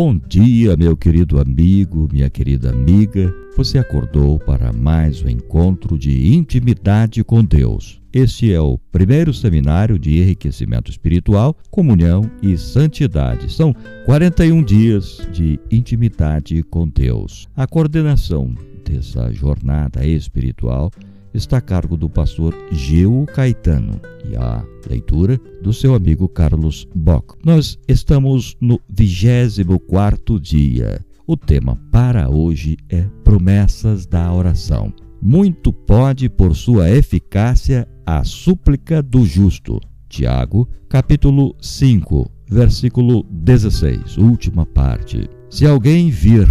Bom dia, meu querido amigo, minha querida amiga. Você acordou para mais um encontro de intimidade com Deus. Este é o primeiro seminário de enriquecimento espiritual, comunhão e santidade. São 41 dias de intimidade com Deus. A coordenação dessa jornada espiritual está a cargo do pastor Gil Caetano e a leitura do seu amigo Carlos Bock. Nós estamos no 24 dia. O tema para hoje é promessas da oração. Muito pode por sua eficácia a súplica do justo. Tiago, capítulo 5, versículo 16, última parte. Se alguém vir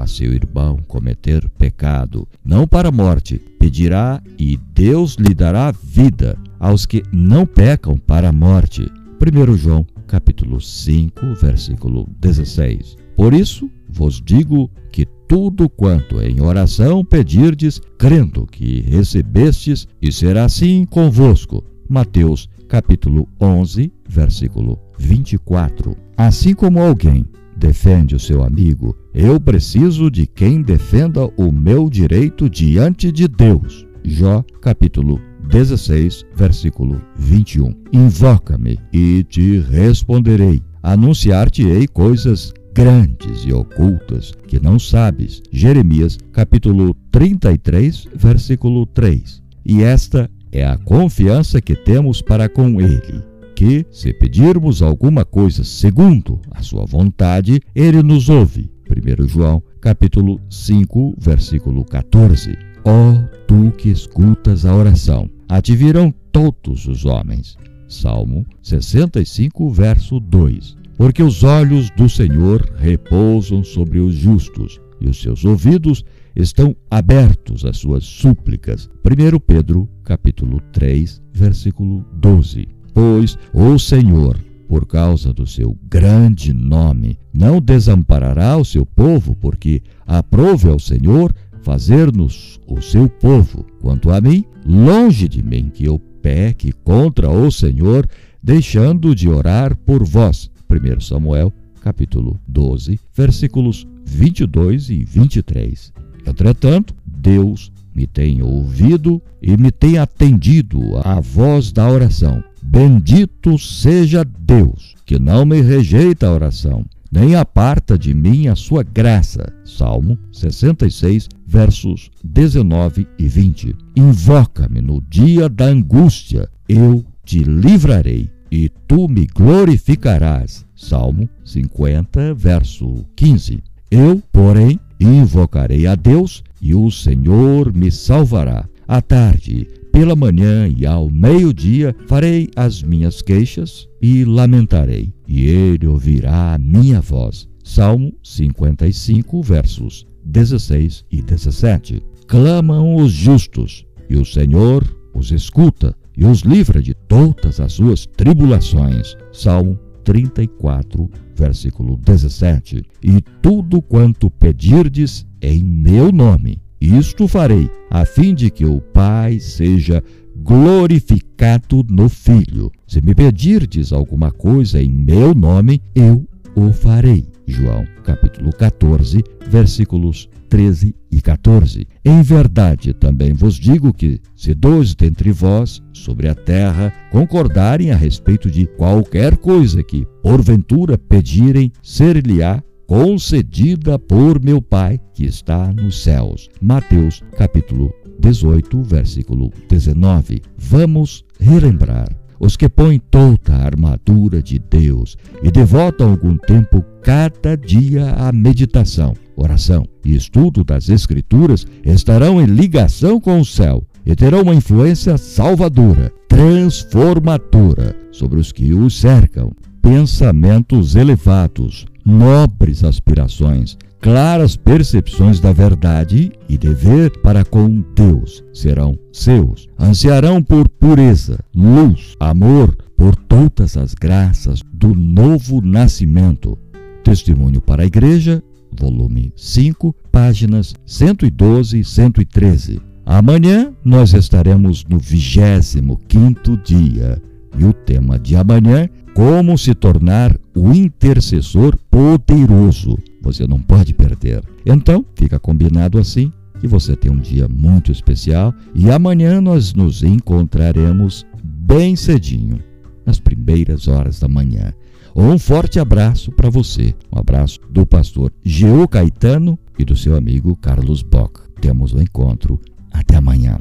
a seu irmão cometer pecado, não para a morte, pedirá e Deus lhe dará vida aos que não pecam para a morte. 1 João, capítulo 5, versículo 16. Por isso vos digo que tudo quanto em oração pedirdes, crendo que recebestes, e será assim convosco. Mateus, capítulo 11, versículo 24. Assim como alguém defende o seu amigo, eu preciso de quem defenda o meu direito diante de Deus. Jó, capítulo 16, versículo 21. Invoca-me e te responderei. Anunciar-te-ei coisas grandes e ocultas que não sabes. Jeremias, capítulo 33, versículo 3. E esta é a confiança que temos para com ele que, se pedirmos alguma coisa segundo a sua vontade, ele nos ouve. 1 João, capítulo 5, versículo 14. Ó oh, tu que escutas a oração, a te virão todos os homens. Salmo 65, verso 2. Porque os olhos do Senhor repousam sobre os justos, e os seus ouvidos estão abertos às suas súplicas. 1 Pedro, capítulo 3, versículo 12. Pois o Senhor, por causa do seu grande nome, não desamparará o seu povo, porque aprove ao Senhor fazer-nos o seu povo. Quanto a mim, longe de mim que eu peque contra o Senhor, deixando de orar por vós. 1 Samuel, capítulo 12, versículos 22 e 23. Entretanto, Deus me tem ouvido e me tem atendido à voz da oração. Bendito seja Deus, que não me rejeita a oração, nem aparta de mim a sua graça. Salmo 66, versos 19 e 20. Invoca-me no dia da angústia, eu te livrarei e tu me glorificarás. Salmo 50, verso 15. Eu, porém, invocarei a Deus e o Senhor me salvará. À tarde, pela manhã e ao meio-dia farei as minhas queixas e lamentarei, e ele ouvirá a minha voz. Salmo 55, versos 16 e 17. Clamam os justos, e o Senhor os escuta e os livra de todas as suas tribulações. Salmo 34, versículo 17. E tudo quanto pedirdes em meu nome, isto farei, a fim de que o Pai seja glorificado no Filho. Se me pedirdes alguma coisa em meu nome, eu o farei. João, capítulo 14, versículos 13 e 14. Em verdade, também vos digo que, se dois dentre vós, sobre a terra, concordarem a respeito de qualquer coisa que, porventura, pedirem, ser-lhe-á concedida por meu Pai que está nos céus. Mateus, capítulo 18, versículo 19. Vamos relembrar os que põem toda a armadura de Deus e devotam algum tempo cada dia à meditação, oração e estudo das Escrituras estarão em ligação com o céu e terão uma influência salvadora, transformadora sobre os que os cercam. Pensamentos elevados, nobres aspirações, claras percepções da verdade e dever para com Deus serão seus. Ansiarão por pureza, luz, amor, por todas as graças do novo nascimento. Testemunho para a Igreja, volume 5, páginas 112 e 113. Amanhã nós estaremos no 25 quinto dia E o tema de amanhã, como se tornar o intercessor poderoso. Você não pode perder. Então, fica combinado assim que você tem um dia muito especial e amanhã nós nos encontraremos bem cedinho, nas primeiras horas da manhã. Um forte abraço para você. Um abraço do pastor Geo Caetano e do seu amigo Carlos Bock. Temos um encontro. Até amanhã.